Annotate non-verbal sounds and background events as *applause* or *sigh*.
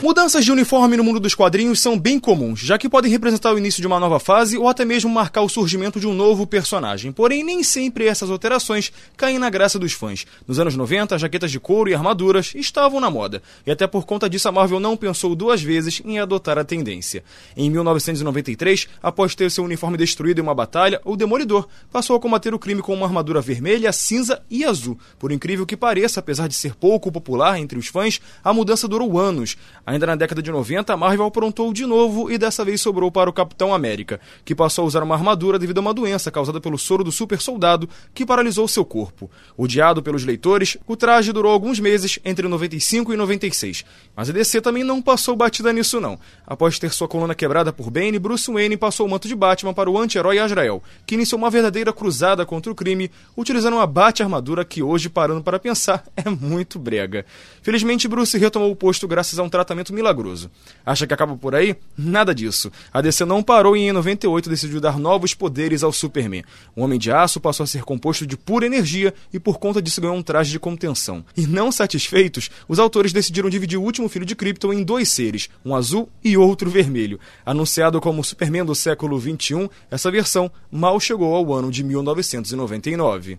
Mudanças de uniforme no mundo dos quadrinhos são bem comuns, já que podem representar o início de uma nova fase ou até mesmo marcar o surgimento de um novo personagem. Porém, nem sempre essas alterações caem na graça dos fãs. Nos anos 90, jaquetas de couro e armaduras estavam na moda, e até por conta disso a Marvel não pensou duas vezes em adotar a tendência. Em 1993, após ter seu uniforme destruído em uma batalha, o Demolidor passou a combater o crime com uma armadura vermelha, cinza e azul. Por incrível que pareça, apesar de ser pouco popular entre os fãs, a mudança durou anos. Ainda na década de 90, a Marvel aprontou de novo e dessa vez sobrou para o Capitão América, que passou a usar uma armadura devido a uma doença causada pelo soro do super soldado que paralisou seu corpo. Odiado pelos leitores, o traje durou alguns meses entre 95 e 96. Mas a DC também não passou batida nisso não. Após ter sua coluna quebrada por Bane, Bruce Wayne passou o manto de Batman para o anti-herói Azrael, que iniciou uma verdadeira cruzada contra o crime, utilizando uma bate-armadura que hoje, parando para pensar, *laughs* é muito brega. Felizmente, Bruce retomou o posto graças a um tratamento milagroso. Acha que acaba por aí? Nada disso. A DC não parou e em 98 decidiu dar novos poderes ao Superman. O Homem de Aço passou a ser composto de pura energia e por conta disso ganhou um traje de contenção. E não satisfeitos, os autores decidiram dividir o último filho de Krypton em dois seres, um azul e outro vermelho. Anunciado como Superman do século 21, essa versão mal chegou ao ano de 1999.